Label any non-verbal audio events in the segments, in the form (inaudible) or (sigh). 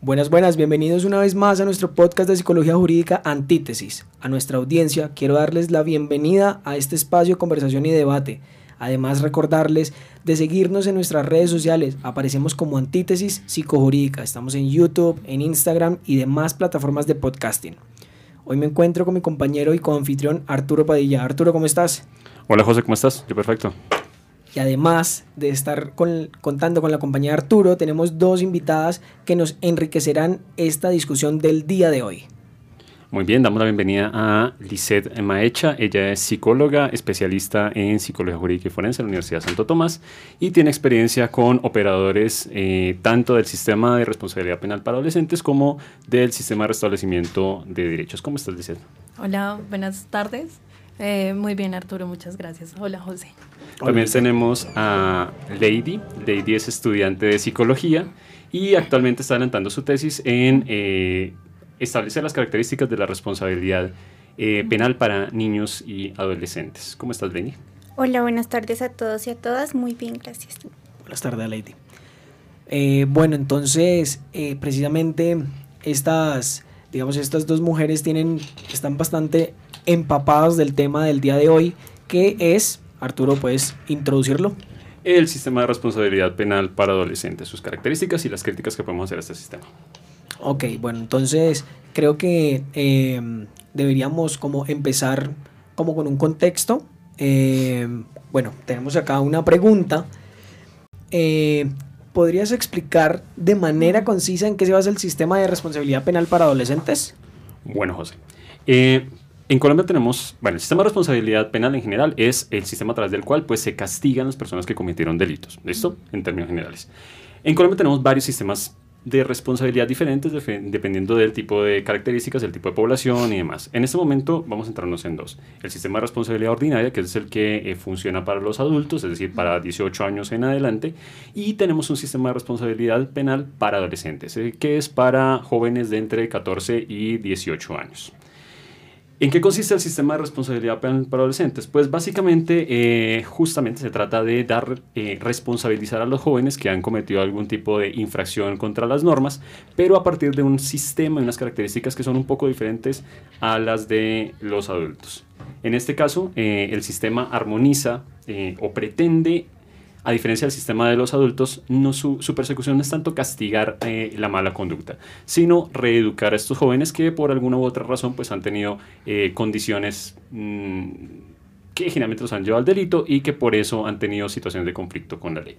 Buenas, buenas, bienvenidos una vez más a nuestro podcast de psicología jurídica Antítesis. A nuestra audiencia quiero darles la bienvenida a este espacio de conversación y debate. Además recordarles de seguirnos en nuestras redes sociales. Aparecemos como Antítesis Psicojurídica. Estamos en YouTube, en Instagram y demás plataformas de podcasting. Hoy me encuentro con mi compañero y coanfitrión Arturo Padilla. Arturo, ¿cómo estás? Hola José, ¿cómo estás? Yo perfecto. Y además de estar contando con la compañía de Arturo, tenemos dos invitadas que nos enriquecerán esta discusión del día de hoy. Muy bien, damos la bienvenida a Lisette Maecha. Ella es psicóloga, especialista en psicología jurídica y forense en la Universidad de Santo Tomás y tiene experiencia con operadores eh, tanto del sistema de responsabilidad penal para adolescentes como del sistema de restablecimiento de derechos. ¿Cómo estás, Lisette? Hola, buenas tardes. Eh, muy bien, Arturo, muchas gracias. Hola, José. También tenemos a Lady. Lady es estudiante de psicología y actualmente está adelantando su tesis en eh, establecer las características de la responsabilidad eh, penal para niños y adolescentes. ¿Cómo estás, Lady? Hola, buenas tardes a todos y a todas. Muy bien, gracias. Buenas tardes, Lady. bueno, entonces, precisamente estas, digamos, estas dos mujeres tienen, están bastante empapados del tema del día de hoy, que es, Arturo, ¿puedes introducirlo? El sistema de responsabilidad penal para adolescentes, sus características y las críticas que podemos hacer a este sistema. Ok, bueno, entonces creo que em, deberíamos como empezar como con un contexto. Em, bueno, tenemos acá una pregunta. Eh, ¿Podrías explicar de manera concisa en qué se basa el sistema de responsabilidad penal para adolescentes? Bueno, José. En Colombia tenemos, bueno, el sistema de responsabilidad penal en general es el sistema a través del cual pues se castigan las personas que cometieron delitos, ¿listo? En términos generales. En Colombia tenemos varios sistemas de responsabilidad diferentes dependiendo del tipo de características, del tipo de población y demás. En este momento vamos a centrarnos en dos. El sistema de responsabilidad ordinaria, que es el que eh, funciona para los adultos, es decir, para 18 años en adelante, y tenemos un sistema de responsabilidad penal para adolescentes, eh, que es para jóvenes de entre 14 y 18 años. ¿En qué consiste el sistema de responsabilidad para adolescentes? Pues básicamente, eh, justamente se trata de dar, eh, responsabilizar a los jóvenes que han cometido algún tipo de infracción contra las normas, pero a partir de un sistema y unas características que son un poco diferentes a las de los adultos. En este caso, eh, el sistema armoniza o pretende a diferencia del sistema de los adultos, su, persecución no es tanto castigar eh, la mala conducta, sino reeducar a estos jóvenes que por alguna u otra razón pues han tenido eh, condiciones mm, que generalmente los han llevado al delito y que por eso han tenido situaciones de conflicto con la ley.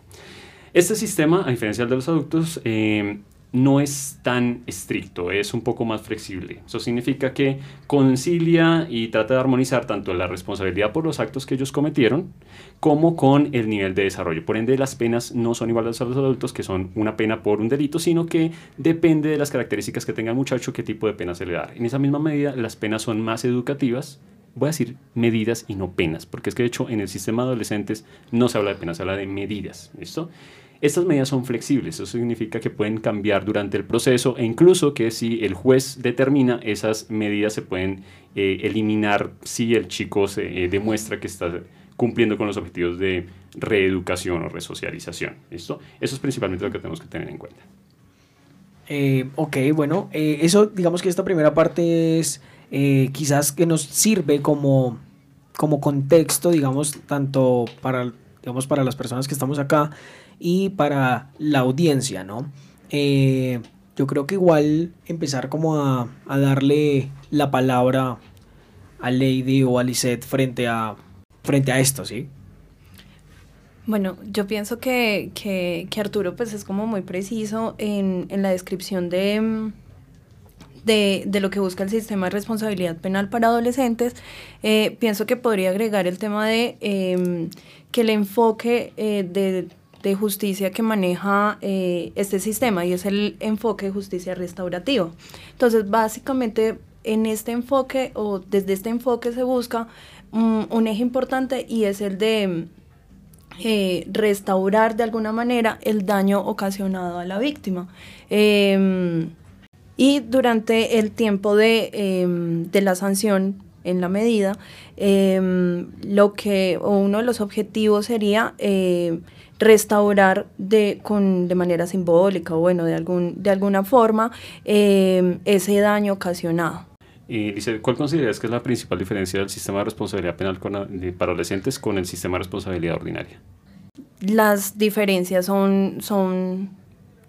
Este sistema, a diferencia de los adultos, eh, no es tan estricto, es un poco más flexible. Eso significa que concilia y trata de armonizar tanto la responsabilidad por los actos que ellos cometieron como con el nivel de desarrollo. Por ende, las penas no son iguales a los adultos, que son una pena por un delito, sino que depende de las características que tenga el muchacho, qué tipo de pena se le da. En esa misma medida, las penas son más educativas voy a decir medidas y no penas, porque es que de hecho en el sistema de adolescentes no se habla de penas, se habla de medidas, ¿listo? Estas medidas son flexibles, eso significa que pueden cambiar durante el proceso e incluso que si el juez determina, esas medidas se pueden eh, eliminar si el chico se eh, demuestra que está cumpliendo con los objetivos de reeducación o resocialización. Eso es principalmente lo que tenemos que tener en cuenta. Eh, ok, bueno, eso digamos que esta primera parte es quizás que nos sirve como, como contexto, digamos, tanto para, digamos, para las personas que estamos acá, y para la audiencia, ¿no? Eh, yo creo que igual empezar como a, darle la palabra a Lady o a Lisette frente a, frente a esto, ¿sí? Bueno, yo pienso que, Arturo pues es como muy preciso en, la descripción de, de, lo que busca el sistema de responsabilidad penal para adolescentes. Eh, pienso que podría agregar el tema de em, que el enfoque eh, de de justicia que maneja eh, este sistema y es el enfoque de justicia restaurativa. Entonces, básicamente en este enfoque o desde este enfoque se busca un eje importante y es el de eh, restaurar de alguna manera el daño ocasionado a la víctima. Em, y durante el tiempo de, em, de la sanción en la medida, em, lo que, o uno de los objetivos sería eh, restaurar de, con, de manera simbólica o bueno, de, algún, de alguna forma em, ese daño ocasionado. Y dice, ¿cuál consideras que es la principal diferencia del sistema de responsabilidad penal con, para adolescentes con el sistema de responsabilidad ordinaria? Las diferencias son, son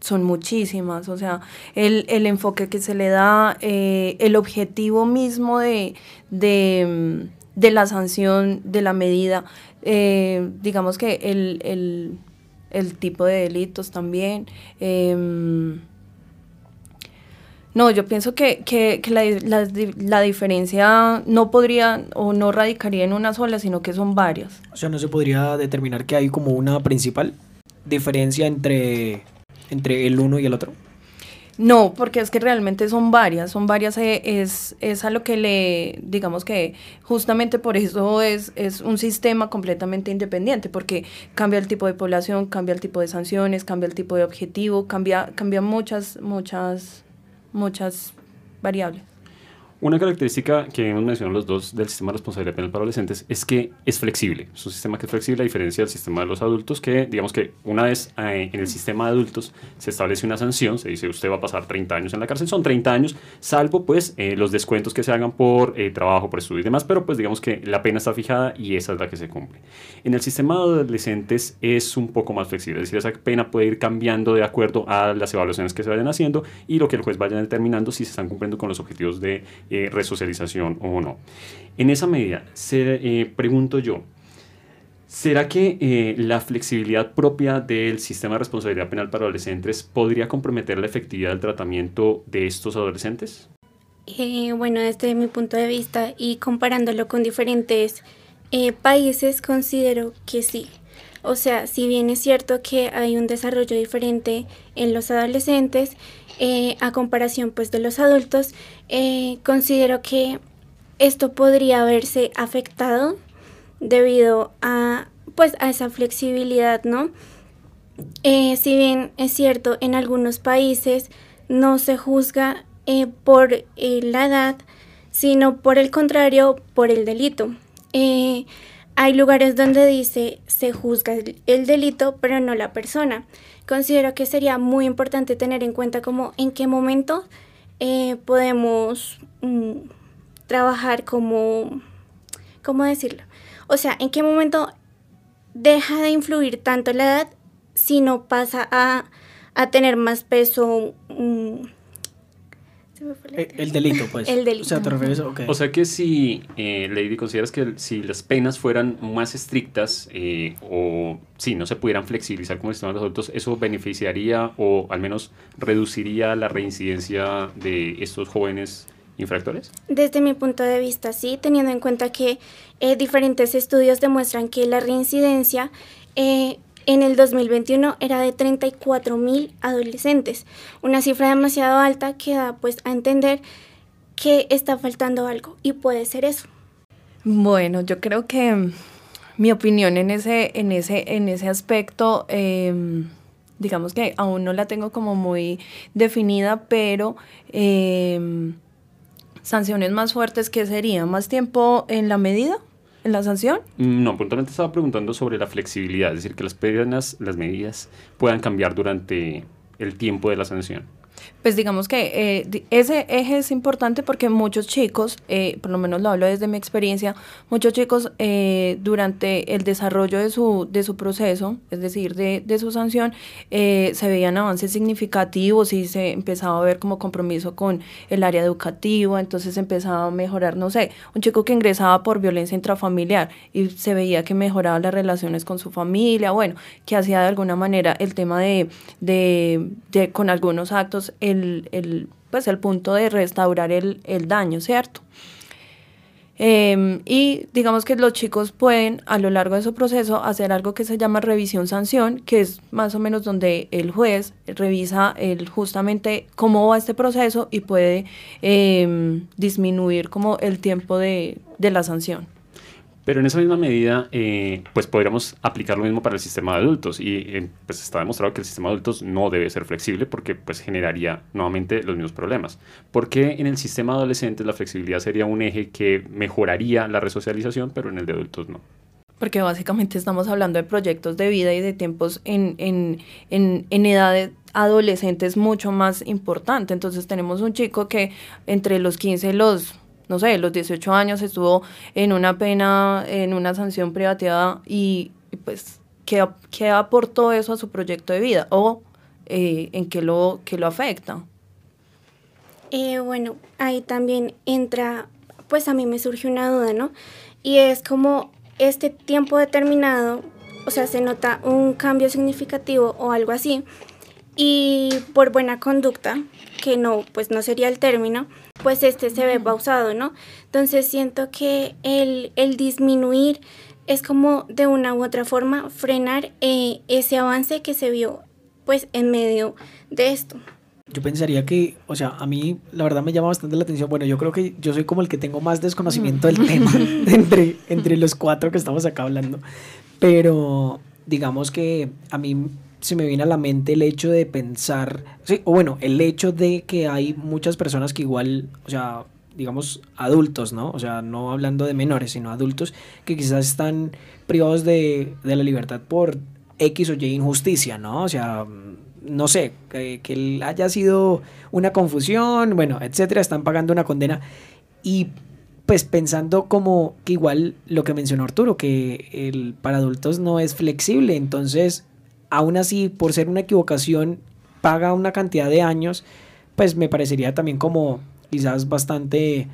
son muchísimas, o sea, el, el enfoque que se le da, eh, el objetivo mismo de, de, de, la sanción, de la medida, eh, digamos que el, el, el, tipo de delitos también. Em, no, yo pienso que, que, la, la, la, diferencia no podría o no radicaría en una sola, sino que son varias. O sea, no se podría determinar que hay como una principal diferencia entre entre el uno y el otro? No, porque es que realmente son varias, son varias, eh, es, es a lo que le, digamos que justamente por eso es, es un sistema completamente independiente, porque cambia el tipo de población, cambia el tipo de sanciones, cambia el tipo de objetivo, cambia, cambia muchas, muchas, muchas variables. Una característica que hemos mencionado los dos del sistema de responsabilidad penal para adolescentes es que es flexible. Es un sistema que es flexible a diferencia del sistema de los adultos, que digamos que una vez eh, en el sistema de adultos se establece una sanción, se dice usted va a pasar 30 años en la cárcel, son 30 años, salvo pues eh, los descuentos que se hagan por eh, trabajo, por estudio y demás, pero pues digamos que la pena está fijada y esa es la que se cumple. En el sistema de adolescentes es un poco más flexible, es decir, esa pena puede ir cambiando de acuerdo a las evaluaciones que se vayan haciendo y lo que el juez vaya determinando si se están cumpliendo con los objetivos de eh, resocialización o no. En esa medida, se, eh, pregunto yo, ¿será que eh, la flexibilidad propia del sistema de responsabilidad penal para adolescentes podría comprometer la efectividad del tratamiento de estos adolescentes? Bueno, desde mi punto de vista y comparándolo con diferentes países, considero que sí. O sea, si bien es cierto que hay un desarrollo diferente en los adolescentes, eh, a comparación pues de los adultos, eh, considero que esto podría haberse afectado debido a pues a esa flexibilidad, ¿no? Eh, si bien es cierto, en algunos países no se juzga por la edad, sino por el contrario, por el delito. Hay lugares donde dice se juzga el delito, pero no la persona considero que sería muy importante tener en cuenta como en qué momento eh, podemos mm, trabajar como, ¿cómo decirlo? O sea, en qué momento deja de influir tanto la edad si no pasa a, a tener más peso. Mm, eh, el, delito, pues. El delito. O sea, ¿te refieres? Okay. O sea que si, eh, Lady, consideras que si las penas fueran más estrictas eh, o si no se pudieran flexibilizar como están los adultos, ¿eso beneficiaría o al menos reduciría la reincidencia de estos jóvenes infractores? Desde mi punto de vista, sí, teniendo en cuenta que eh, diferentes estudios demuestran que la reincidencia eh, en el 2021 era de 34 mil adolescentes, una cifra demasiado alta que da pues a entender que está faltando algo y puede ser eso. Bueno, yo creo que mm, mi opinión en ese, en ese, en ese aspecto, em, digamos que aún no la tengo como muy definida, pero em, sanciones más fuertes, ¿qué sería? ¿Más tiempo en la medida? En la sanción? No, puntualmente estaba preguntando sobre la flexibilidad, es decir, que las penas, las medidas puedan cambiar durante el tiempo de la sanción. Pues digamos que eh, ese eje es importante porque muchos chicos, eh, por lo menos lo hablo desde mi experiencia, muchos chicos eh, durante el desarrollo de su, de su proceso, es decir, de, de su sanción, se veían avances significativos y se empezaba a ver como compromiso con el área educativa, entonces empezaba a mejorar, no sé, un chico que ingresaba por violencia intrafamiliar y se veía que mejoraba las relaciones con su familia, bueno, que hacía de alguna manera el tema de, de con algunos actos, el, pues el punto de restaurar el, daño, ¿cierto? Em, y digamos que los chicos pueden a lo largo de su proceso hacer algo que se llama revisión sanción, que es más o menos donde el juez revisa el, justamente cómo va este proceso y puede em, disminuir como el tiempo de, de la sanción. Pero en esa misma medida, eh, pues podríamos aplicar lo mismo para el sistema de adultos. Y eh, pues está demostrado que el sistema de adultos no debe ser flexible porque pues generaría nuevamente los mismos problemas. Porque en el sistema de adolescentes la flexibilidad sería un eje que mejoraría la resocialización, pero en el de adultos no. Porque básicamente estamos hablando de proyectos de vida y de tiempos en, en, en, en edades adolescentes mucho más importante. Entonces tenemos un chico que entre los 15 y los no sé, los 18 años estuvo en una pena, en una sanción privativa y, pues, ¿qué, ¿qué, aportó eso a su proyecto de vida? ¿O eh, en qué lo, qué lo afecta? Eh, bueno, ahí también entra, pues a mí me surge una duda, ¿no? Y es como este tiempo determinado, o sea, se nota un cambio significativo o algo así, y por buena conducta, que no, pues no sería el término, pues este se ve pausado, ¿no? Entonces siento que el, el disminuir es como de una u otra forma frenar eh, ese avance que se vio pues en medio de esto. Yo pensaría que, o sea, a mí la verdad me llama bastante la atención. Bueno, yo creo que yo soy como el que tengo más desconocimiento del tema (laughs) (laughs) entre, entre los cuatro que estamos acá hablando. Pero digamos que a mí se me viene a la mente el hecho de pensar, sí, o bueno, el hecho de que hay muchas personas que igual, o sea, digamos, adultos, ¿no? O sea, no hablando de menores, sino adultos que quizás están privados de, de la libertad por X o Y injusticia, ¿no? O sea, no sé, que, que haya sido una confusión, bueno, etcétera, están pagando una condena y pues pensando como que igual lo que mencionó Arturo, que el para adultos no es flexible, entonces aún así, por ser una equivocación, paga una cantidad de años, pues me parecería también como quizás bastante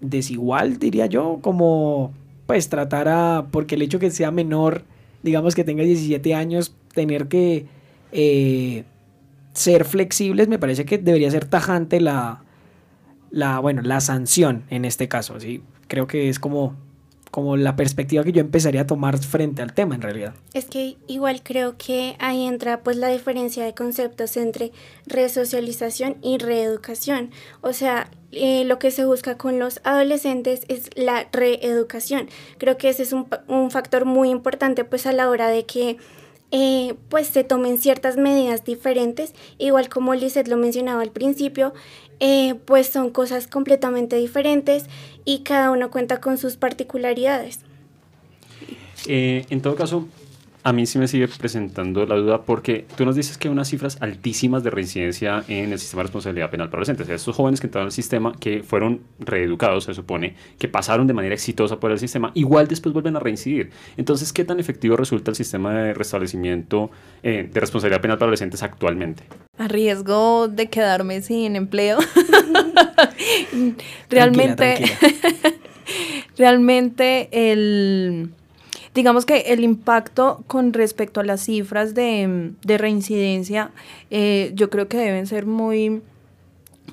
desigual, diría yo, como pues tratar a, porque el hecho que sea menor, digamos que tenga 17 años, tener que eh, ser flexibles, me parece que debería ser tajante la, la, bueno, la sanción en este caso, ¿sí? Creo que es como como la perspectiva que yo empezaría a tomar frente al tema en realidad. Es que igual creo que ahí entra pues la diferencia de conceptos entre resocialización y reeducación. O sea, eh, lo que se busca con los adolescentes es la reeducación. Creo que ese es un, un factor muy importante pues a la hora de que eh, pues se tomen ciertas medidas diferentes, igual como Lizeth lo mencionaba al principio, eh, pues son cosas completamente diferentes y cada uno cuenta con sus particularidades. Eh, en todo caso, a mí sí me sigue presentando la duda porque tú nos dices que hay unas cifras altísimas de reincidencia en el sistema de responsabilidad penal para adolescentes. estos jóvenes que entraron al sistema, que fueron reeducados, se supone, que pasaron de manera exitosa por el sistema, igual después vuelven a reincidir. Entonces, ¿qué tan efectivo resulta el sistema de restablecimiento eh, de responsabilidad penal para adolescentes actualmente? A riesgo de quedarme sin empleo. (laughs) realmente, (laughs) realmente el digamos que el impacto con respecto a las cifras de, reincidencia, eh, yo creo que deben ser muy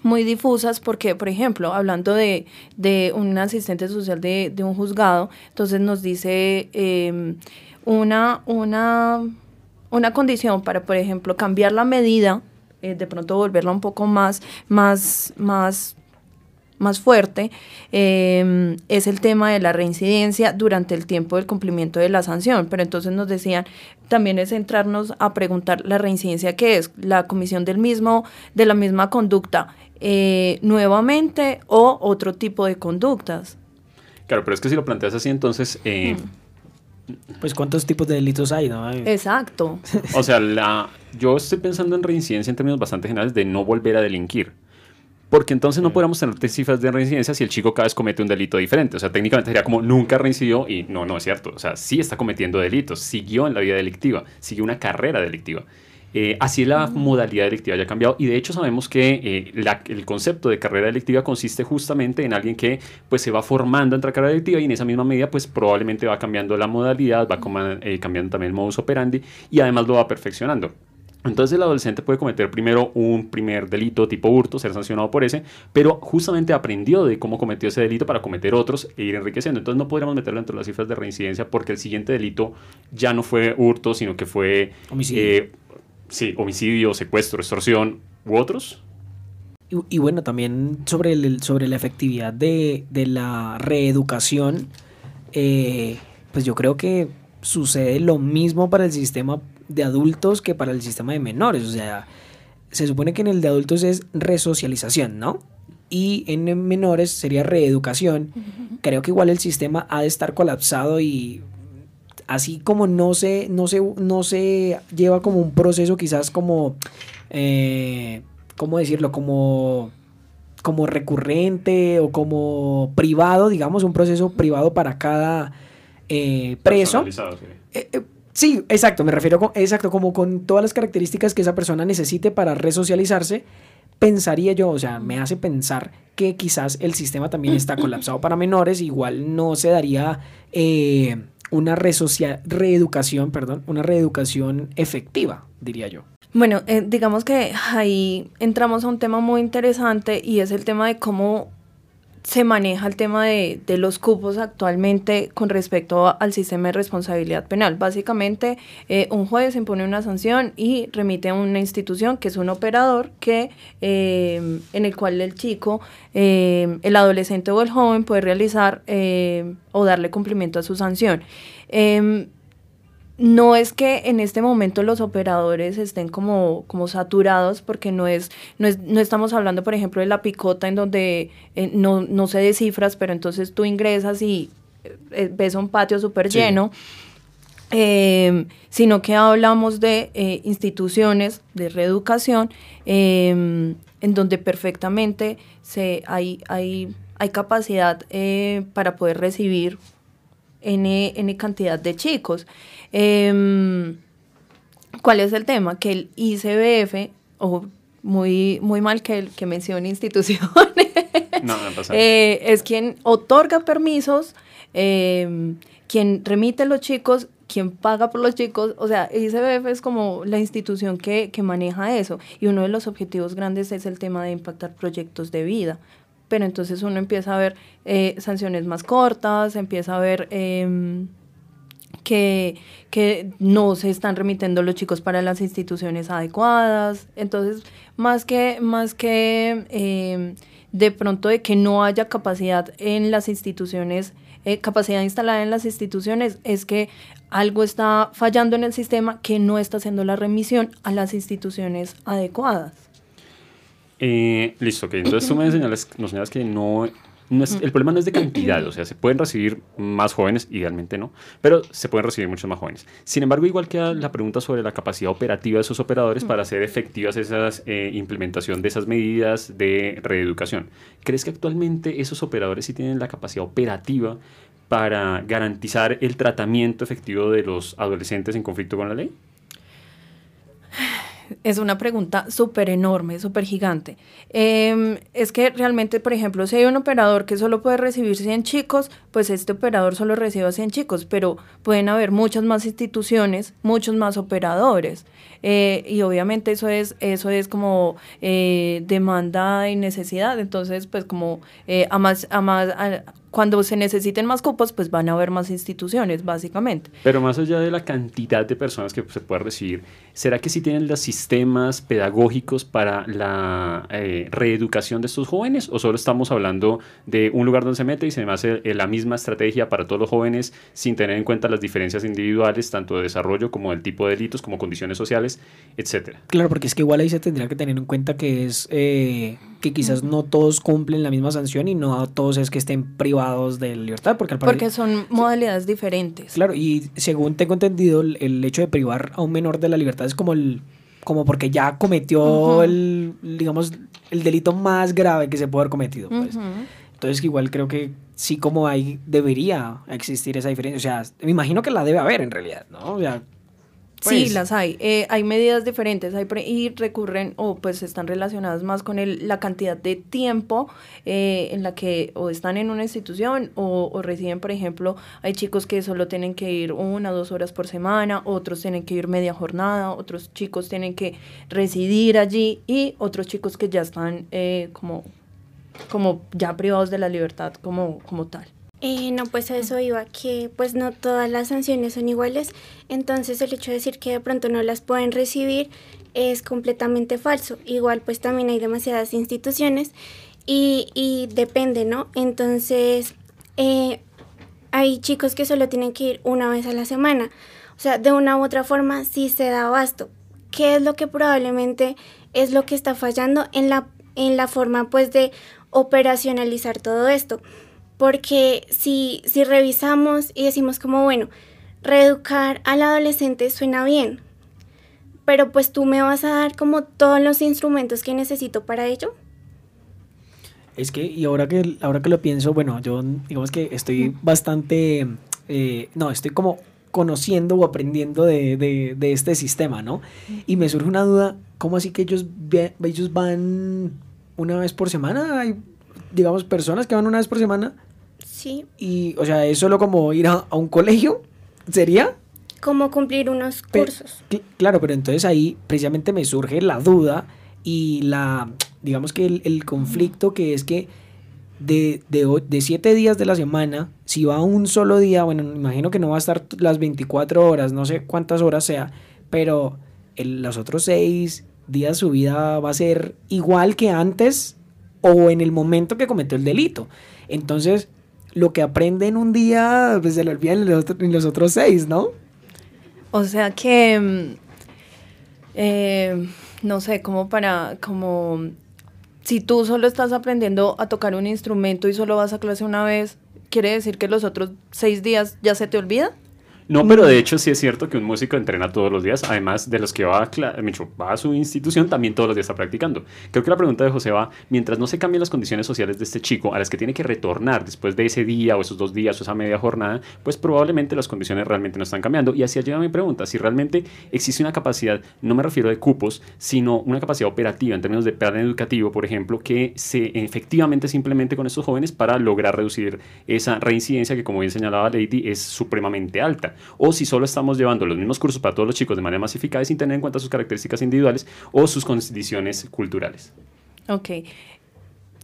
muy difusas porque, por ejemplo, hablando de, un asistente social de, un juzgado, entonces nos dice em, una, una, una condición para, por ejemplo, cambiar la medida, eh, de pronto volverla un poco más, más, más más fuerte em, es el tema de la reincidencia durante el tiempo del cumplimiento de la sanción. Pero entonces nos decían, también es centrarnos a preguntar la reincidencia que es, la comisión del mismo, de la misma conducta eh, nuevamente o otro tipo de conductas. Claro, pero es que si lo planteas así, entonces... Eh, hmm. Pues cuántos tipos de delitos hay, ¿no? Exacto. o sea, la, yo estoy pensando en reincidencia en términos bastante generales de no volver a delinquir. Porque entonces no podríamos tener cifras de reincidencia si el chico cada vez comete un delito diferente. O sea, técnicamente sería como nunca reincidió y no, no es cierto. O sea, sí está cometiendo delitos, siguió en la vida delictiva, siguió una carrera delictiva. Eh, así la modalidad delictiva ya ha cambiado y de hecho sabemos que eh, el concepto de carrera delictiva consiste justamente en alguien que pues se va formando entre carrera delictiva y en esa misma medida pues probablemente va cambiando la modalidad, va eh, cambiando también el modus operandi y además lo va perfeccionando. Entonces el adolescente puede cometer primero un primer delito tipo hurto, ser sancionado por ese, pero justamente aprendió de cómo cometió ese delito para cometer otros e ir enriqueciendo. Entonces no podríamos meterlo dentro de las cifras de reincidencia porque el siguiente delito ya no fue hurto, sino que fue homicidio, eh, sí, homicidio secuestro, extorsión u otros. Y, bueno, también sobre, el, sobre la efectividad de, de la reeducación eh, pues yo creo que sucede lo mismo para el sistema de adultos que para el sistema de menores. O sea, se supone que en el de adultos es resocialización, ¿no? Y en menores sería reeducación. Creo que igual el sistema ha de estar colapsado y así como no se, no se, no se lleva como un proceso quizás como, eh, ¿cómo decirlo? Como, como recurrente o como privado, digamos, un proceso privado para cada eh, preso. Eh, eh, sí. exacto, me refiero exacto, como con todas las características que esa persona necesite para resocializarse, pensaría yo, o sea, me hace pensar que quizás el sistema también está (clears throat) colapsado para menores, igual no se daría una reeducación, perdón, una reeducación efectiva, diría yo. Bueno, digamos que ahí entramos a un tema muy interesante y es el tema de cómo se maneja el tema de, los cupos actualmente con respecto al sistema de responsabilidad penal. Básicamente, eh, un juez impone una sanción y remite a una institución que es un operador que eh, en el cual el chico, eh, el adolescente o el joven puede realizar o darle cumplimiento a su sanción. Em, no es que en este momento los operadores estén como, como saturados, porque no es, no es, no estamos hablando, por ejemplo, de la picota en donde eh, no, no se descifras, pero entonces tú ingresas y eh, ves un patio súper lleno. Sino que hablamos de eh, instituciones de reeducación em, en donde perfectamente se, hay, hay, hay capacidad para poder recibir N, N cantidad de chicos. Em, ¿Cuál es el tema? Que el ICBF, o muy, muy mal que, el, que mencione instituciones, (laughs) eh, es quien otorga permisos, em, quien remite a los chicos, quien paga por los chicos, o sea, ICBF es como la institución que, que, maneja eso. Y uno de los objetivos grandes es el tema de impactar proyectos de vida. Pero entonces uno empieza a ver eh, sanciones más cortas, empieza a ver em, que, no se están remitiendo los chicos para las instituciones adecuadas. Entonces, más que, más que em, de pronto de que no haya capacidad en las instituciones, eh, capacidad instalada en las instituciones, es que algo está fallando en el sistema que no está haciendo la remisión a las instituciones adecuadas. Eh, listo, que entonces tú me señalas, nos señalas que no el problema no es de cantidad, o (clears throat) sea, se pueden recibir más jóvenes, idealmente no, pero se pueden recibir muchos más jóvenes. Sin embargo, igual queda la pregunta sobre la capacidad operativa de esos operadores para hacer efectivas esas eh, implementación de esas medidas de reeducación. ¿Crees que actualmente esos operadores sí tienen la capacidad operativa para garantizar el tratamiento efectivo de los adolescentes en conflicto con la ley? Es una pregunta súper enorme, súper gigante. Em, es que realmente, por ejemplo, si hay un operador que solo puede recibir 100 chicos, pues este operador solo recibe 100 chicos, pero pueden haber muchas más instituciones, muchos más operadores. Eh, y obviamente eso es, eso es como eh, demanda y necesidad. Entonces, pues como eh, a más, a más, cuando se necesiten más cupos, pues van a haber más instituciones, básicamente. Pero más allá de la cantidad de personas que se pueda recibir, ¿será que sí tienen los sistemas pedagógicos para la eh, reeducación de estos jóvenes? ¿O solo estamos hablando de un lugar donde se mete y se hace eh, la misma estrategia para todos los jóvenes sin tener en cuenta las diferencias individuales, tanto de desarrollo como del tipo de delitos, como condiciones sociales, etcétera? Claro, porque es que igual ahí se tendría que tener en cuenta que es eh, que quizás no todos cumplen la misma sanción y no todos es que estén privados de libertad. Porque, porque son modalidades diferentes. Claro, y según tengo entendido, el, hecho de privar a un menor de la libertad es como el como porque ya cometió el, digamos, el delito más grave que se puede haber cometido. Pues. Entonces, igual creo que sí como hay, debería existir esa diferencia. O sea, me imagino que la debe haber en realidad, ¿no? O sea, sí, pues, las hay. Eh, hay medidas diferentes hay y recurren o pues están relacionadas más con el, la cantidad de tiempo eh, en la que o están en una institución o, o, reciben, por ejemplo, hay chicos que solo tienen que ir una o dos horas por semana, otros tienen que ir media jornada, otros chicos tienen que residir allí y otros chicos que ya están eh, como, como ya privados de la libertad como, como tal. Eh, no, pues a eso iba, que pues no todas las sanciones son iguales, entonces el hecho de decir que de pronto no las pueden recibir es completamente falso. Igual pues también hay demasiadas instituciones y, y depende, ¿no? Entonces, eh, hay chicos que solo tienen que ir una vez a la semana. O sea, de una u otra forma sí se da abasto. ¿Qué es lo que probablemente es lo que está fallando en la, en la forma pues de operacionalizar todo esto? Porque si, si revisamos y decimos como, bueno, reeducar al adolescente suena bien, pero pues tú me vas a dar como todos los instrumentos que necesito para ello. Es que, y ahora que, ahora que lo pienso, bueno, yo digamos que estoy bastante, eh, no, estoy como conociendo o aprendiendo de, de, este sistema, ¿no? Y me surge una duda, ¿cómo así que ellos, ellos van una vez por semana? Hay, digamos, personas que van una vez por semana. Sí. Y, o sea, ¿es solo como ir a, un colegio? ¿Sería? Como cumplir unos cursos. claro, pero entonces ahí precisamente me surge la duda y la, digamos que el, conflicto que es que de, de, siete días de la semana, si va un solo día, bueno, me imagino que no va a estar las 24 horas, no sé cuántas horas sea, pero los otros seis días su vida va a ser igual que antes o en el momento que cometió el delito. Entonces, lo que aprende en un día, pues se lo olvida en los, otros seis, ¿no? O sea que... Mm, eh, no sé, como para, como, si tú solo estás aprendiendo a tocar un instrumento y solo vas a clase una vez, ¿quiere decir que los otros seis días ya se te olvida? No, pero de hecho sí es cierto que un músico entrena todos los días, además de los que va a, va a su institución, también todos los días está practicando. Creo que la pregunta de José va, mientras no se cambien las condiciones sociales de este chico a las que tiene que retornar después de ese día o esos dos días o esa media jornada, pues probablemente las condiciones realmente no están cambiando. Y así llega mi pregunta, si realmente existe una capacidad, no me refiero de cupos, sino una capacidad operativa en términos de plan educativo, por ejemplo, que se efectivamente se implemente con estos jóvenes para lograr reducir esa reincidencia que, como bien señalaba Lady, es supremamente alta o si solo estamos llevando los mismos cursos para todos los chicos de manera masificada sin tener en cuenta sus características individuales o sus condiciones culturales. Ok.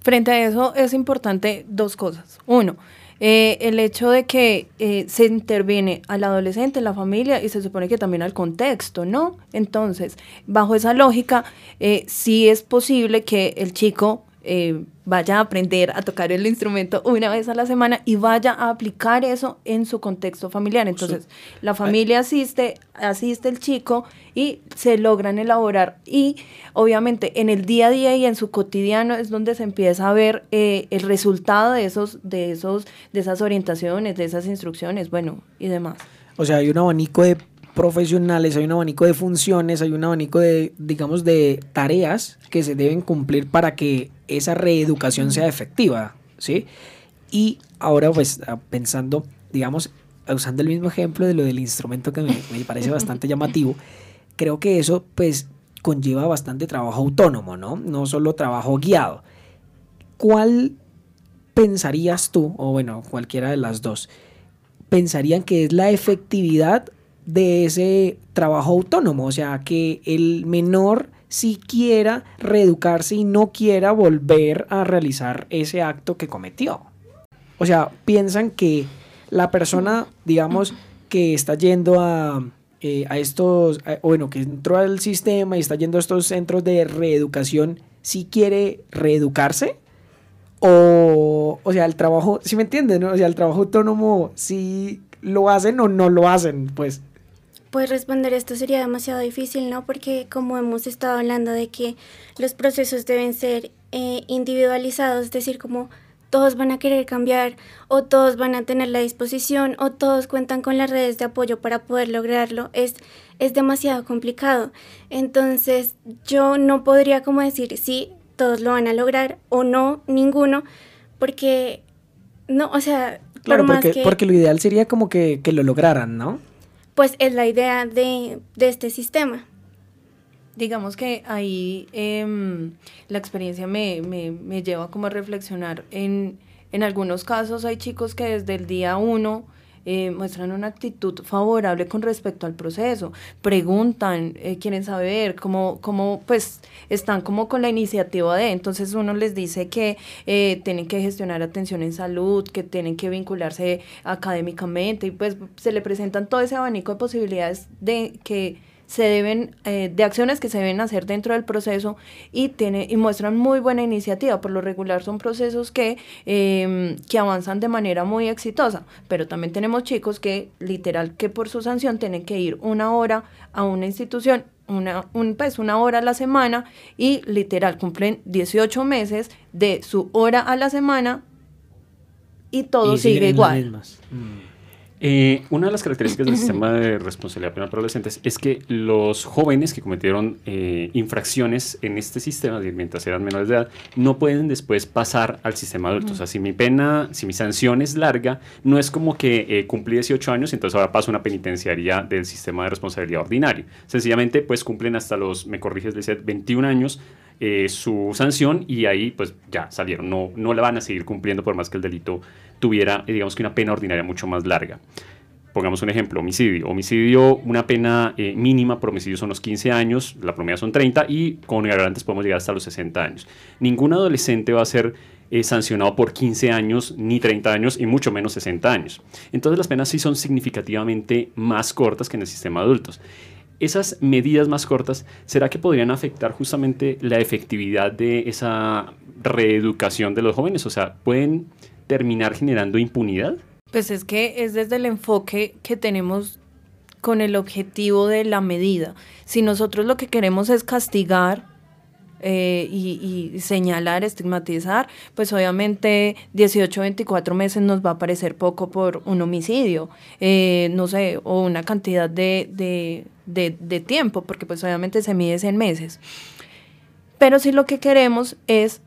Frente a eso es importante dos cosas. Uno, eh, el hecho de que eh, se interviene al adolescente, la familia y se supone que también al contexto, ¿no? Entonces, bajo esa lógica, eh, sí es posible que el chico eh, vaya a aprender a tocar el instrumento una vez a la semana y vaya a aplicar eso en su contexto familiar. Entonces, la familia asiste, asiste el chico y se logran elaborar. Y obviamente en el día a día y en su cotidiano es donde se empieza a ver eh, el resultado de esos, de esos, de esas orientaciones, de esas instrucciones, bueno, y demás. O sea, hay un abanico de profesionales, hay un abanico de funciones, hay un abanico de, digamos, de tareas que se deben cumplir para que esa reeducación sea efectiva, ¿sí? Y ahora, pues, ah, pensando, digamos, usando el mismo ejemplo de lo del instrumento que me, me parece (laughs) bastante llamativo, creo que eso, pues, conlleva bastante trabajo autónomo, ¿no? No solo trabajo guiado. ¿Cuál pensarías tú, o bueno, cualquiera de las dos, pensarían que es la efectividad de ese trabajo autónomo, o sea, que el menor si quiera reeducarse y no quiera volver a realizar ese acto que cometió. O sea, piensan que la persona, digamos, que está yendo a, eh, a estos, bueno, que entró al sistema y está yendo a estos centros de reeducación, si quiere reeducarse, o, o sea, el trabajo, si me entienden, ¿no? O sea, el trabajo autónomo, si lo hacen o no lo hacen, pues. Pues responder esto sería demasiado difícil, ¿no? Porque como hemos estado hablando de que los procesos deben ser eh, individualizados, es decir, como todos van a querer cambiar o todos van a tener la disposición o todos cuentan con las redes de apoyo para poder lograrlo, es, es demasiado complicado. Entonces yo no podría como decir si todos lo van a lograr o no, ninguno, porque no, o sea, claro, porque, porque lo ideal sería como que, que lo lograran, ¿no? Pues es la idea de, este sistema. Digamos que ahí em, la experiencia me, me, lleva como a reflexionar. En, en algunos casos hay chicos que desde el día uno eh, muestran una actitud favorable con respecto al proceso, preguntan, eh, quieren saber cómo, cómo, pues, están como con la iniciativa de, entonces uno les dice que eh, tienen que gestionar atención en salud, que tienen que vincularse académicamente y pues se le presentan todo ese abanico de posibilidades de que se deben, eh, de acciones que se deben hacer dentro del proceso y, tiene, y muestran muy buena iniciativa. Por lo regular son procesos que, em, que avanzan de manera muy exitosa, pero también tenemos chicos que literal que por su sanción tienen que ir una hora a una institución una, un, pues, una hora a la semana y literal cumplen 18 meses de su hora a la semana y todo sigue igual. Eh, una de las características del sistema de responsabilidad penal para adolescentes es que los jóvenes que cometieron eh, infracciones en este sistema, mientras eran menores de edad, no pueden después pasar al sistema adulto. O sea, si mi pena, si mi sanción es larga, no es como que eh, cumplí 18 años entonces ahora paso a una penitenciaría del sistema de responsabilidad ordinario. Sencillamente, pues cumplen hasta los, me corriges, 21 años su sanción y ahí pues ya salieron, no, no la van a seguir cumpliendo por más que el delito tuviera, digamos que una pena ordinaria mucho más larga. Pongamos un ejemplo, homicidio. Homicidio, una pena eh, mínima por homicidio son los 15 años, la promedia son 30 y con agravantes podemos llegar hasta los 60 años. Ningún adolescente va a ser eh, sancionado por 15 años, ni 30 años y mucho menos 60 años. Entonces las penas sí son significativamente más cortas que en el sistema de adultos. Esas medidas más cortas, ¿será que podrían afectar justamente la efectividad de esa reeducación de los jóvenes? O sea, pueden terminar generando impunidad? Pues es que es desde el enfoque que tenemos con el objetivo de la medida. Si nosotros lo que queremos es castigar eh, y, señalar, estigmatizar, pues obviamente 18, 24 meses nos va a parecer poco por un homicidio, eh, no sé, o una cantidad de, de, de, tiempo, porque pues obviamente se mide en meses. Pero si lo que queremos es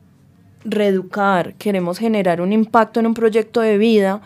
reeducar, queremos generar un impacto en un proyecto de vida,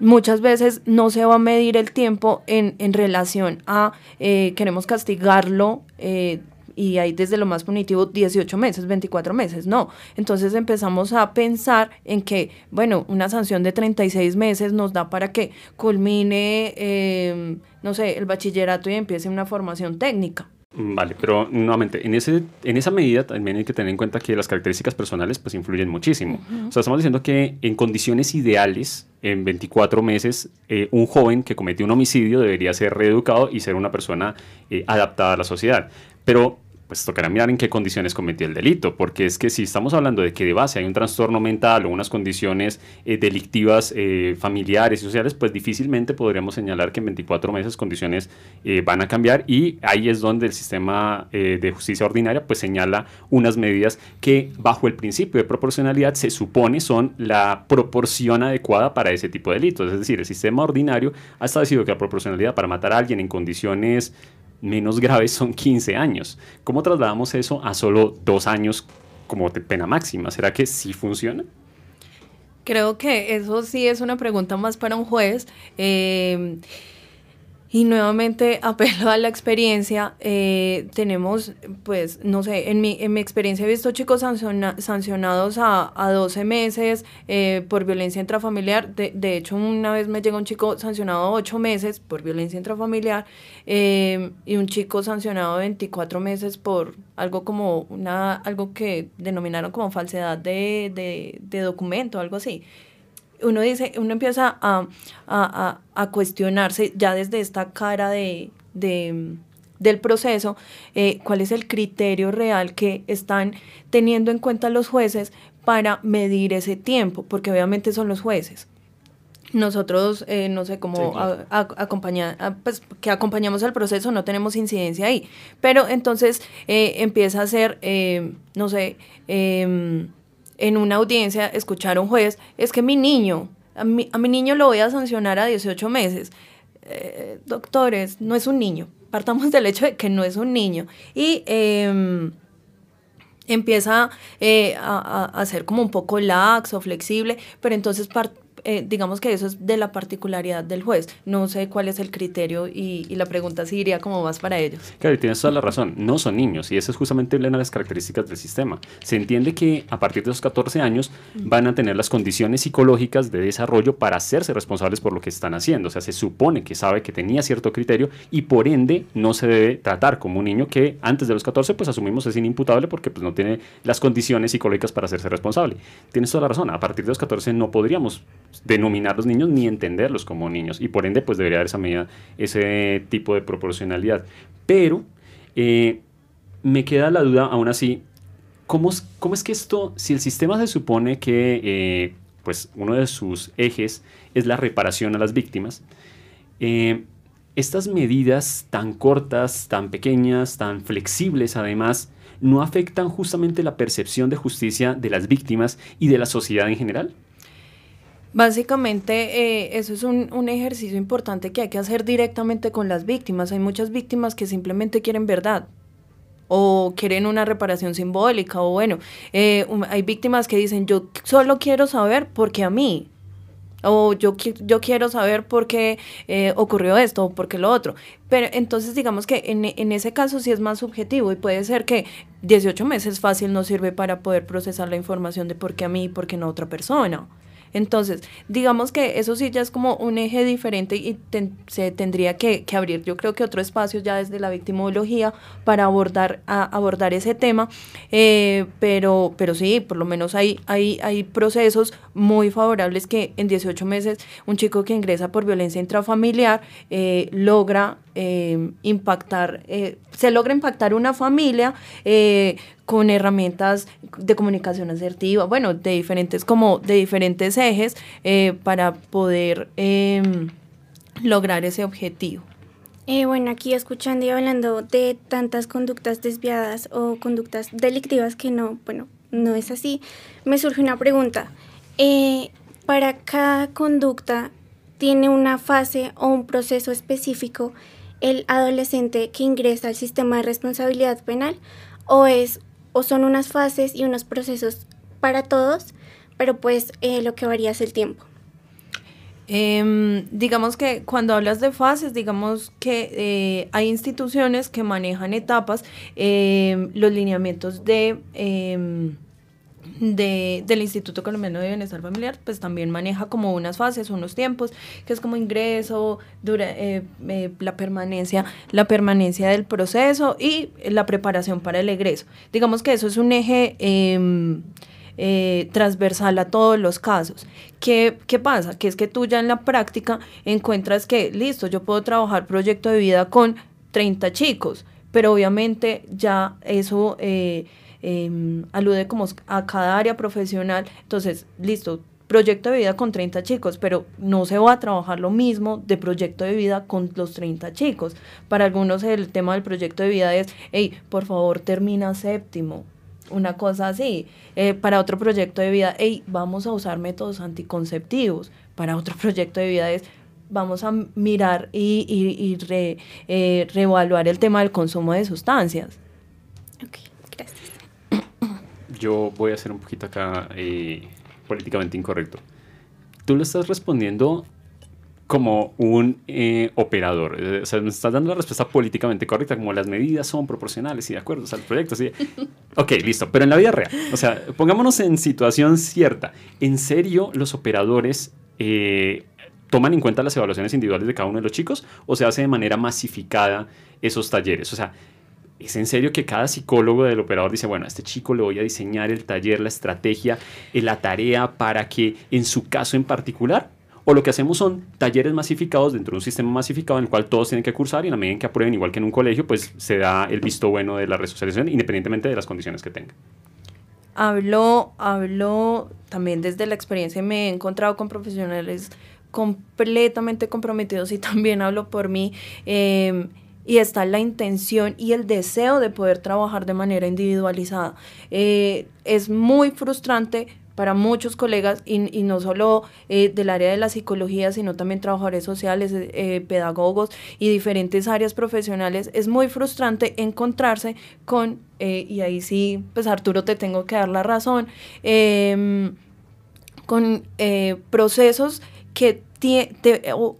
muchas veces no se va a medir el tiempo en, en relación a eh, queremos castigarlo. Eh, y ahí desde lo más punitivo 18 meses, 24 meses, no. Entonces empezamos a pensar en que, bueno, una sanción de 36 meses nos da para que culmine, eh, no sé, el bachillerato y empiece una formación técnica. Vale, pero nuevamente, en, ese, en esa medida también hay que tener en cuenta que las características personales pues influyen muchísimo. O sea, estamos diciendo que en condiciones ideales, en 24 meses, eh, un joven que cometió un homicidio debería ser reeducado y ser una persona eh, adaptada a la sociedad. Pero pues tocará mirar en qué condiciones cometió el delito, porque es que si estamos hablando de que de base hay un trastorno mental o unas condiciones eh, delictivas eh, familiares y sociales, pues difícilmente podríamos señalar que en 24 meses condiciones eh, van a cambiar y ahí es donde el sistema de justicia ordinaria pues señala unas medidas que bajo el principio de proporcionalidad se supone son la proporción adecuada para ese tipo de delitos, es decir, el sistema ordinario ha establecido que la proporcionalidad para matar a alguien en condiciones menos graves son 15 años. ¿Cómo trasladamos eso a solo dos años como pena máxima? ¿Será que sí funciona? Creo que eso sí es una pregunta más para un juez. Eh, y nuevamente (laughs) apelo a la experiencia. Eh, tenemos, pues, no sé, en mi, en mi experiencia he visto chicos sancionados a, a 12 meses eh, por violencia intrafamiliar. De, de, hecho, una vez me llegó un chico sancionado a 8 meses por violencia intrafamiliar eh, y un chico sancionado a 24 meses por algo como una, algo que denominaron como falsedad de, de, de documento, algo así uno dice, uno empieza a, a, a, cuestionarse ya desde esta cara de, de del proceso, eh, cuál es el criterio real que están teniendo en cuenta los jueces para medir ese tiempo, porque obviamente son los jueces. Nosotros, eh, no sé cómo acompañar, pues, que acompañamos al proceso, no tenemos incidencia ahí. Pero entonces eh, empieza a ser, no sé, em, en una audiencia escuchar a un juez, es que mi niño, a mi, a mi niño lo voy a sancionar a 18 meses. Eh, doctores, no es un niño. Partamos del hecho de que no es un niño. Y em, empieza eh, a, a, ser como un poco laxo, flexible, pero entonces eh, digamos que eso es de la particularidad del juez. No sé cuál es el criterio y, la pregunta sí iría como más para ellos. Claro, y tienes toda la razón. No son niños y esa es justamente una de las características del sistema. Se entiende que a partir de los 14 años van a tener las condiciones psicológicas de desarrollo para hacerse responsables por lo que están haciendo. O sea, se supone que sabe que tenía cierto criterio y por ende no se debe tratar como un niño que antes de los 14 pues asumimos es inimputable porque pues no tiene las condiciones psicológicas para hacerse responsable. Tienes toda la razón. A partir de los 14 no podríamos denominar los niños ni entenderlos como niños y por ende pues debería haber esa medida, ese tipo de proporcionalidad. Pero Eh, me queda la duda, aún así, ¿cómo, es- cómo es que esto, si el sistema se supone que eh, pues uno de sus ejes es la reparación a las víctimas, eh, estas medidas tan cortas, tan pequeñas, tan flexibles además, no afectan justamente la percepción de justicia de las víctimas y de la sociedad en general? Básicamente, eh, eso es un, un ejercicio importante que hay que hacer directamente con las víctimas. Hay muchas víctimas que simplemente quieren verdad o quieren una reparación simbólica o bueno, eh, um, hay víctimas que dicen yo solo quiero saber por qué a mí o yo, yo quiero saber por qué eh, ocurrió esto o por qué lo otro. Pero entonces digamos que en, en ese caso sí es más subjetivo y puede ser que 18 meses fácil no sirve para poder procesar la información de por qué a mí y por qué no a otra persona. Entonces, digamos que eso sí ya es como un eje diferente y ten- se tendría que, abrir, yo creo que otro espacio ya desde la victimología para abordar, abordar ese tema, Eh, pero, pero sí, por lo menos hay, hay, hay procesos muy favorables que en 18 meses un chico que ingresa por violencia intrafamiliar eh, logra eh, impactar, eh, se logra impactar una familia eh, con herramientas de comunicación asertiva, bueno, de diferentes como de diferentes ejes eh, para poder em, lograr ese objetivo. Bueno, aquí escuchando y hablando de tantas conductas desviadas o conductas delictivas que no, bueno, no es así, me surge una pregunta. Para cada conducta tiene una fase o un proceso específico el adolescente que ingresa al sistema de responsabilidad penal o es o son unas fases y unos procesos para todos, pero pues eh, lo que varía es el tiempo. Em, digamos que cuando hablas de fases, digamos que eh, hay instituciones que manejan etapas, em, los lineamientos de, em, de, del Instituto Colombiano de Bienestar Familiar, pues también maneja como unas fases, unos tiempos, que es como ingreso, dura, eh, eh, la permanencia, la permanencia del proceso y la preparación para el egreso. Digamos que eso es un eje em, eh, transversal a todos los casos. ¿Qué, ¿Qué pasa? Que es que tú ya en la práctica encuentras que, listo, yo puedo trabajar proyecto de vida con 30 chicos, pero obviamente ya eso em, alude como a cada área profesional. Entonces, listo, proyecto de vida con 30 chicos, pero no se va a trabajar lo mismo de proyecto de vida con los 30 chicos. Para algunos el tema del proyecto de vida es, hey, por favor termina séptimo, una cosa así. Eh, para otro proyecto de vida, hey, vamos a usar métodos anticonceptivos. Para otro (laughs) proyecto de vida es, vamos a mirar y, eh, reevaluar el tema del consumo de sustancias. Ok, gracias. Yo voy a ser un poquito acá eh, políticamente incorrecto. Tú lo estás respondiendo como un eh, operador. eh, O sea, me estás dando la respuesta políticamente correcta, como las medidas son proporcionales y de acuerdo al proyecto. Así. (laughs) Ok, listo. Pero en la vida real, o sea, pongámonos en situación cierta. ¿En serio los operadores eh, toman en cuenta las evaluaciones individuales de cada uno de los chicos o se hace de manera masificada esos talleres? O sea, ¿Es en serio que cada psicólogo del operador dice, bueno, a este chico le voy a diseñar el taller, la estrategia, eh, la tarea para que en su caso en particular? O lo que hacemos son talleres masificados dentro de un sistema masificado en el cual todos tienen que cursar y en la medida en que aprueben, igual que en un colegio, pues se da el visto bueno de la resocialización independientemente de las condiciones que tenga. Hablo, hablo también desde la experiencia, me he encontrado con profesionales completamente comprometidos y también hablo por mí. eh, y está la intención y el deseo de poder trabajar de manera individualizada. Eh, es muy frustrante para muchos colegas y, no solo eh, del área de la psicología, sino también trabajadores sociales, eh, pedagogos y diferentes áreas profesionales. Es muy frustrante encontrarse con, y ahí sí, pues Arturo te tengo que dar la razón, em, con procesos que te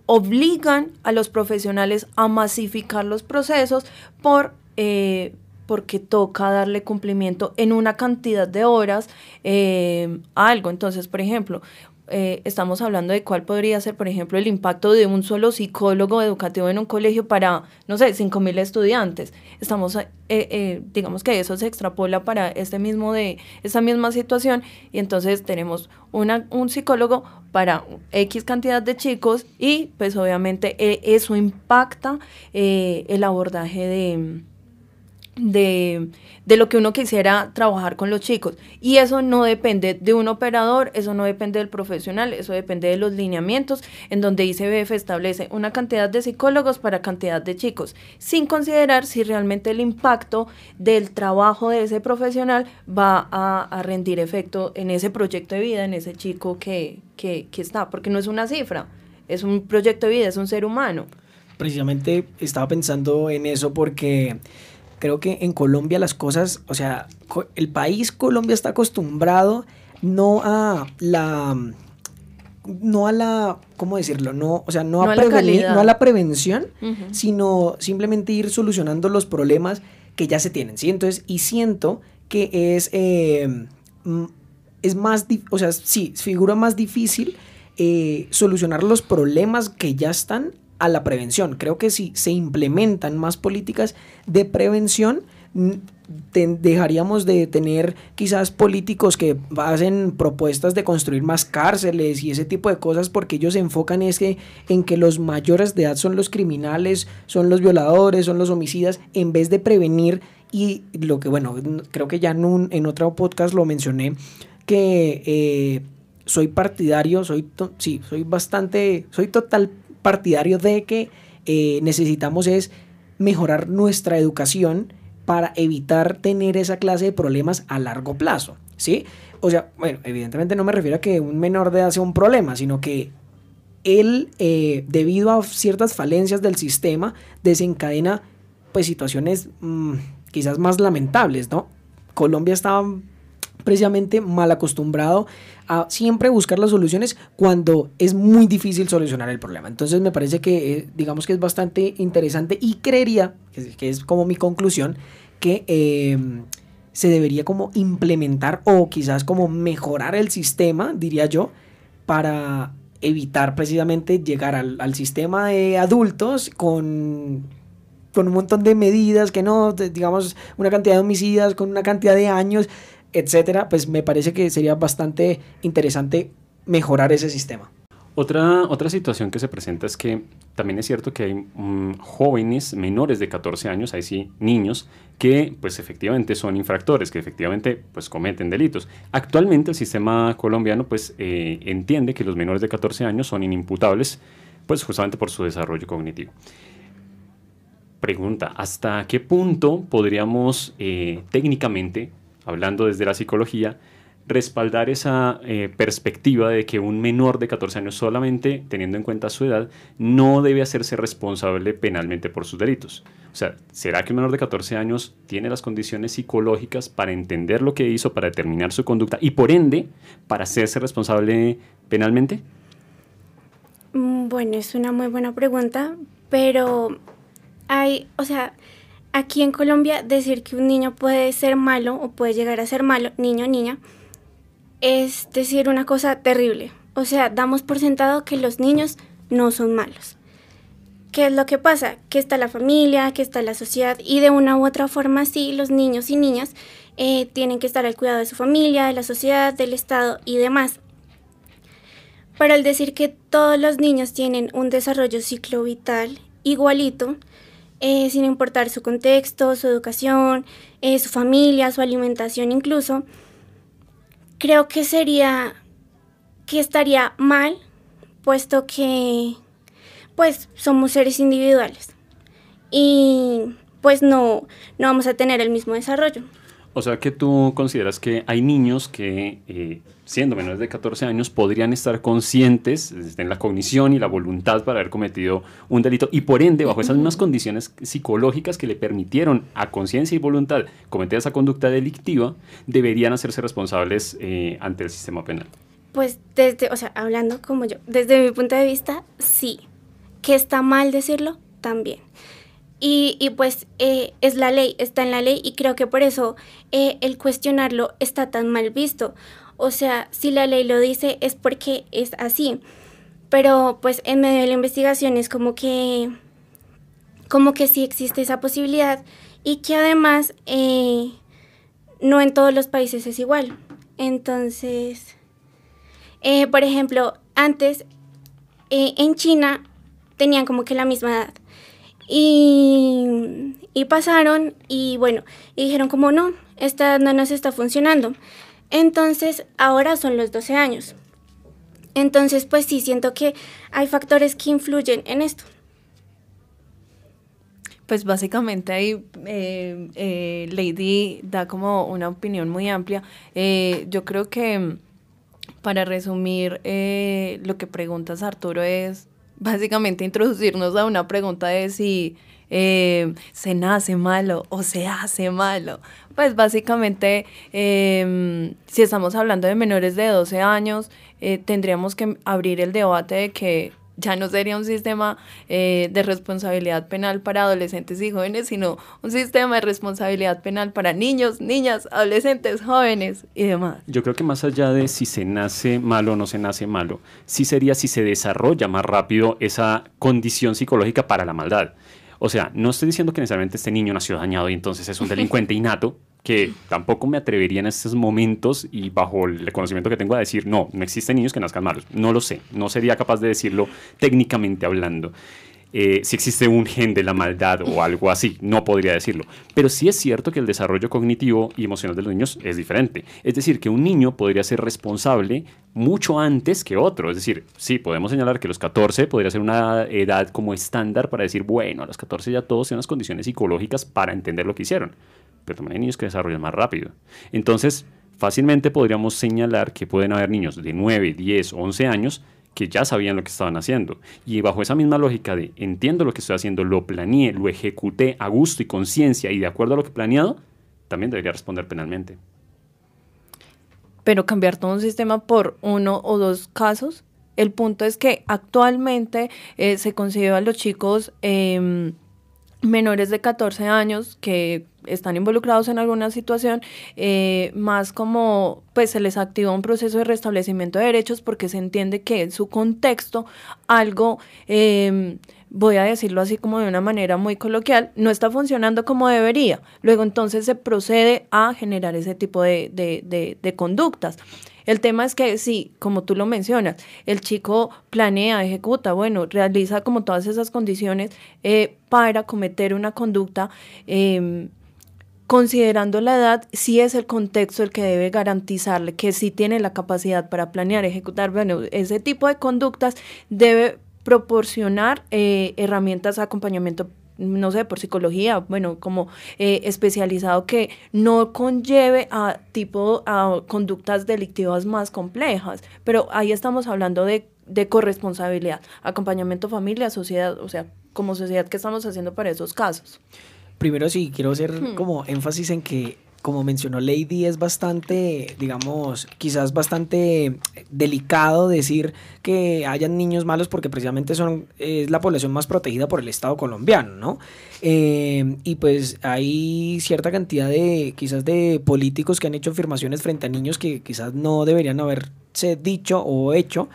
obligan a los profesionales a masificar los procesos por eh, porque toca darle cumplimiento en una cantidad de horas eh, a algo. Entonces, por ejemplo, eh, estamos hablando de cuál podría ser, por ejemplo, el impacto de un solo psicólogo educativo en un colegio para, no sé, 5.000 estudiantes. Estamos, eh, eh, digamos que eso se extrapola para este mismo de, esta misma situación y entonces tenemos una, un psicólogo para X cantidad de chicos y pues obviamente eh, eso impacta eh, el abordaje de de, de, lo que uno quisiera trabajar con los chicos. Y eso no depende de un operador, eso no depende del profesional, eso depende de los lineamientos en donde ICBF establece una cantidad de psicólogos para cantidad de chicos, sin considerar si realmente el impacto del trabajo de ese profesional va a, a rendir efecto en ese proyecto de vida, en ese chico que, que, que está, porque no es una cifra, es un proyecto de vida, es un ser humano. Precisamente estaba pensando en eso porque creo que en Colombia las cosas, o sea, el país Colombia está acostumbrado no a la no a la, ¿cómo decirlo? No, o sea, no, a, prevenir, no a la prevención, sino simplemente ir solucionando los problemas que ya se tienen, ¿sí? Entonces, y siento que es, eh, es más, o sea, sí, figura más difícil eh, solucionar los problemas que ya están a la prevención. Creo que si se implementan más políticas de prevención, dejaríamos de tener quizás políticos que hacen propuestas de construir más cárceles y ese tipo de cosas porque ellos se enfocan es que, en que los mayores de edad son los criminales, son los violadores, son los homicidas, en vez de prevenir y lo que bueno, creo que ya en, un, otro podcast lo mencioné, que eh, soy partidario, soy, sí, soy bastante, soy total partidario de que eh, necesitamos es mejorar nuestra educación para evitar tener esa clase de problemas a largo plazo, ¿sí? O sea, bueno, evidentemente no me refiero a que un menor de edad sea un problema, sino que él, eh, debido a ciertas falencias del sistema, desencadena pues situaciones mm, quizás más lamentables, ¿no? Colombia estaba precisamente mal acostumbrado a siempre buscar las soluciones cuando es muy difícil solucionar el problema. Entonces me parece que eh, digamos que es bastante interesante y creería, que es, como mi conclusión, que em, se debería como implementar o quizás como mejorar el sistema, diría yo, para evitar precisamente llegar al, sistema de adultos con con un montón de medidas que no, digamos, una cantidad de homicidas, con una cantidad de años, etcétera, pues me parece que sería bastante interesante mejorar ese sistema. Otra, otra situación que se presenta es que también es cierto que hay mm, jóvenes menores de 14 años, hay sí niños, que pues efectivamente son infractores, que efectivamente pues cometen delitos. Actualmente el sistema colombiano pues eh, entiende que los menores de 14 años son inimputables pues justamente por su desarrollo cognitivo. Pregunta, ¿hasta qué punto podríamos eh, técnicamente hablando desde la psicología, respaldar esa eh, perspectiva de que un menor de 14 años solamente, teniendo en cuenta su edad, no debe hacerse responsable penalmente por sus delitos. O sea, ¿será que un menor de 14 años tiene las condiciones psicológicas para entender lo que hizo, para determinar su conducta y por ende para hacerse responsable penalmente? Mm, bueno, es una muy buena pregunta, pero hay, o sea, aquí en Colombia decir que un niño puede ser malo o puede llegar a ser malo, niño o niña, es decir una cosa terrible. O sea, damos por sentado que los niños no son malos. ¿Qué es lo que pasa? Que está la familia, que está la sociedad y de una u otra forma sí, los niños y niñas eh, tienen que estar al cuidado de su familia, de la sociedad, del Estado y demás. Para el decir que todos los niños tienen un desarrollo ciclo vital igualito, eh, sin importar su contexto, su educación, eh, su familia, su alimentación incluso, creo que sería que estaría mal, puesto que pues somos seres individuales y pues no, no vamos a tener el mismo desarrollo. O sea que tú consideras que hay niños que, eh, siendo menores de 14 años, podrían estar conscientes en la cognición y la voluntad para haber cometido un delito y por ende, bajo esas mismas condiciones psicológicas que le permitieron a conciencia y voluntad cometer esa conducta delictiva, deberían hacerse responsables eh, ante el sistema penal. Pues desde, o sea, hablando como yo, desde mi punto de vista, sí. ¿Que está mal decirlo? También. Y, pues eh, es la ley, está en la ley y creo que por eso eh, el cuestionarlo está tan mal visto. O sea, si la ley lo dice es porque es así. Pero pues en medio de la investigación es como que, como que sí existe esa posibilidad y que además eh, no en todos los países es igual. Entonces, por ejemplo, antes en China tenían como que la misma edad y, pasaron y bueno, y dijeron como no, esta no nos está funcionando. Entonces ahora son los 12 años. Entonces pues sí, siento que hay factores que influyen en esto. Pues básicamente ahí eh, eh, Lady da como una opinión muy amplia. Eh, yo creo que para resumir lo que preguntas Arturo es básicamente introducirnos a una pregunta de si se nace malo o se hace malo. Pues básicamente em, si estamos hablando de menores de 12 años, tendríamos que abrir el debate de que ya no sería un sistema eh, de responsabilidad penal para adolescentes y jóvenes, sino un sistema de responsabilidad penal para niños, niñas, adolescentes, jóvenes y demás. Yo creo que más allá de si se nace malo o no se nace malo, sí sería si se desarrolla más rápido esa condición psicológica para la maldad. O sea, no estoy diciendo que necesariamente este niño nació dañado y entonces es un (laughs) delincuente innato, que tampoco me atrevería en estos momentos y bajo el conocimiento que tengo a decir, no, no existen niños que nazcan malos. No lo sé, no sería capaz de decirlo técnicamente hablando. Eh, si existe un gen de la maldad o algo así, no podría decirlo. Pero sí es cierto que el desarrollo cognitivo y emocional de los niños es diferente. Es decir, que un niño podría ser responsable mucho antes que otro. Es decir, sí, podemos señalar que los 14 podría ser una edad como estándar para decir, bueno, a los 14 ya todos tienen las condiciones psicológicas para entender lo que hicieron pero también hay niños que desarrollan más rápido. Entonces, fácilmente podríamos señalar que pueden haber niños de 9, 10, 11 años que ya sabían lo que estaban haciendo. Y bajo esa misma lógica de entiendo lo que estoy haciendo, lo planeé, lo ejecuté a gusto y conciencia y de acuerdo a lo que he planeado, también debería responder penalmente. Pero cambiar todo un sistema por uno o dos casos. El punto es que actualmente eh, se considera a los chicos em, menores de 14 años que están involucrados en alguna situación, eh, más como pues se les activa un proceso de restablecimiento de derechos porque se entiende que en su contexto algo, em, voy a decirlo así como de una manera muy coloquial, no está funcionando como debería. Luego entonces se procede a generar ese tipo de, conductas. El tema es que sí, como tú lo mencionas, el chico planea, ejecuta, bueno, realiza como todas esas condiciones eh, para cometer una conducta. Em, considerando la edad, sí es el contexto el que debe garantizarle que sí tiene la capacidad para planear, ejecutar, bueno, ese tipo de conductas debe proporcionar eh, herramientas de acompañamiento no sé, por psicología, bueno, como eh, especializado que no conlleve a tipo, a conductas delictivas más complejas, pero ahí estamos hablando de, de corresponsabilidad, acompañamiento familia, sociedad, o sea, como sociedad, ¿qué estamos haciendo para esos casos? Primero sí, quiero hacer hmm. como énfasis en que como mencionó Lady, es bastante, digamos, quizás bastante delicado decir que hayan niños malos porque precisamente son, es la población más protegida por el Estado colombiano, ¿no? Eh, y pues hay cierta cantidad de, quizás de políticos que han hecho afirmaciones frente a niños que quizás no deberían haberse dicho o hecho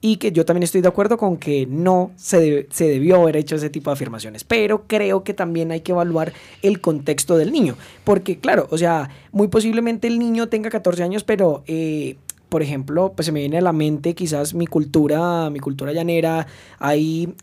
y que yo también estoy de acuerdo con que no se, se, debió haber hecho ese tipo de afirmaciones, pero creo que también hay que evaluar el contexto del niño, porque claro, o sea, muy posiblemente el niño tenga 14 años, pero... Eh, por ejemplo, pues se me viene a la mente quizás mi cultura, mi cultura llanera, hay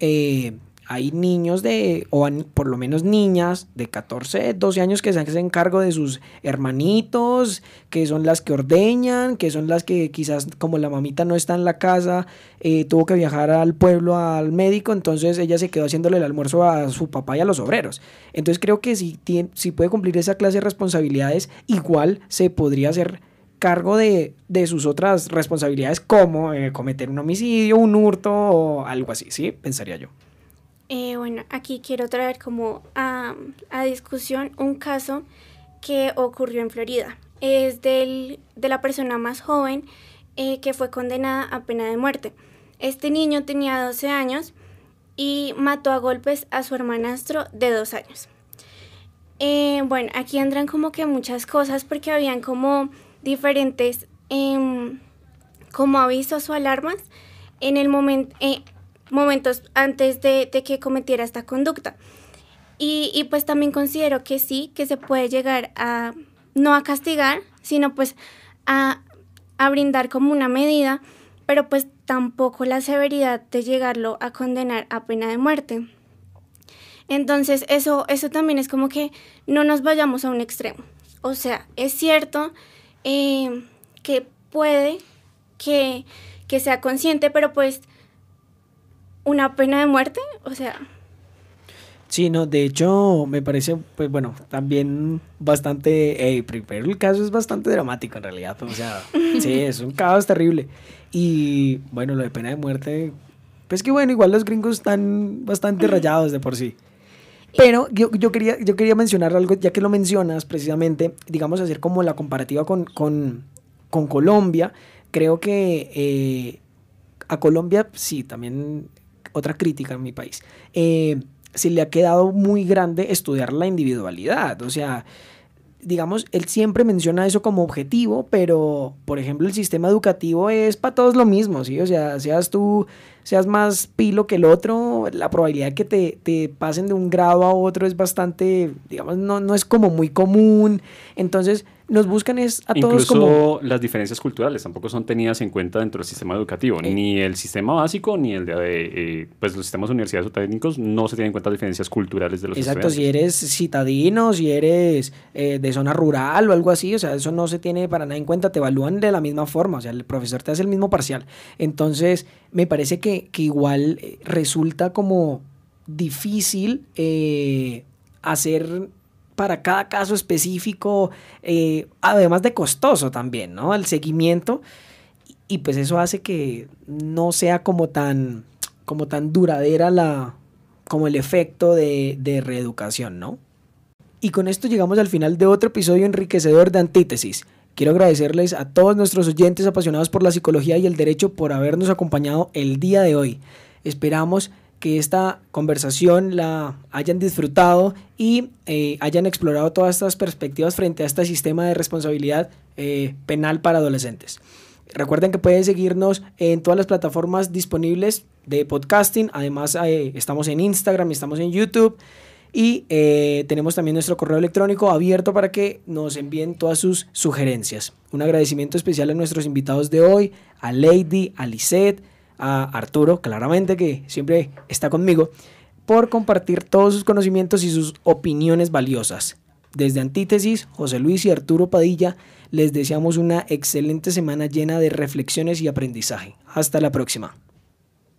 hay niños de, o por lo menos niñas de 14, 12 años que se hacen cargo de sus hermanitos, que son las que ordeñan, que son las que quizás como la mamita no está en la casa, eh, tuvo que viajar al pueblo al médico, entonces ella se quedó haciéndole el almuerzo a su papá y a los obreros. Entonces creo que si, tiene, si puede cumplir esa clase de responsabilidades, igual se podría hacer cargo de, sus otras responsabilidades como eh, cometer un homicidio, un hurto o algo así, ¿sí? Pensaría yo. Eh, bueno, aquí quiero traer como a, discusión un caso que ocurrió en Florida. Es del, de la persona más joven eh, que fue condenada a pena de muerte. Este niño tenía 12 años y mató a golpes a su hermanastro de dos años. Eh, bueno, aquí entran como que muchas cosas porque habían como diferentes em, como avisos o alarmas en el momento momentos antes de, que cometiera esta conducta. Y, pues también considero que sí, que se puede llegar a, no a castigar, sino pues a, a brindar como una medida, pero pues tampoco la severidad de llegarlo a condenar a pena de muerte. Entonces, eso, eso también es como que no nos vayamos a un extremo. O sea, es cierto eh, que puede que, que sea consciente, pero pues una pena de muerte, o sea, Sí, no, de hecho me parece, pues bueno, también bastante, eh, primero el caso es bastante dramático en realidad, o sea, (laughs) sí, es un caos terrible. Y bueno, lo de pena de muerte, pues que bueno, igual los gringos están bastante rayados de por sí. Pero yo, yo, quería, yo quería mencionar algo, ya que lo mencionas precisamente, digamos, hacer como la comparativa con, con, con Colombia. Creo que eh, a Colombia, sí, también otra crítica en mi país. Eh, se le ha quedado muy grande estudiar la individualidad. O sea, digamos, él siempre menciona eso como objetivo, pero, por ejemplo, el sistema educativo es para todos lo mismo, ¿sí? O sea, seas tú, seas más pilo que el otro, la probabilidad de que te, te pasen de un grado a otro es bastante, digamos, no, no es como muy común. Entonces, nos buscan es a todos como... las diferencias culturales tampoco son tenidas en cuenta dentro del sistema educativo. Eh. Ni el sistema básico, ni el de, eh, pues los sistemas universidades o técnicos no se tienen en cuenta las diferencias culturales de los Exacto, si eres citadino, si eres eh, de zona rural o algo así, o sea, eso no se tiene para nada en cuenta, te evalúan de la misma forma, o sea, el profesor te hace el mismo parcial. Entonces, me parece que, que igual resulta como difícil hacer para cada caso específico, eh, además de costoso también, ¿no? El seguimiento. Y pues eso hace que no sea como tan, como tan duradera la, como el efecto de, de reeducación, ¿no? Y con esto llegamos al final de otro episodio enriquecedor de Antítesis. Quiero agradecerles a todos nuestros oyentes apasionados por la psicología y el derecho por habernos acompañado el día de hoy. Esperamos que esta conversación la hayan disfrutado y eh, hayan explorado todas estas perspectivas frente a este sistema de responsabilidad eh, penal para adolescentes. Recuerden que pueden seguirnos en todas las plataformas disponibles de podcasting. Además, eh, estamos en Instagram, estamos en YouTube y tenemos también nuestro correo electrónico abierto para que nos envíen todas sus sugerencias. Un agradecimiento especial a nuestros invitados de hoy, a Lady, a Lisette, a Arturo, claramente que siempre está conmigo, por compartir todos sus conocimientos y sus opiniones valiosas. Desde Antítesis, José Luis y Arturo Padilla les deseamos una excelente semana llena de reflexiones y aprendizaje. Hasta la próxima.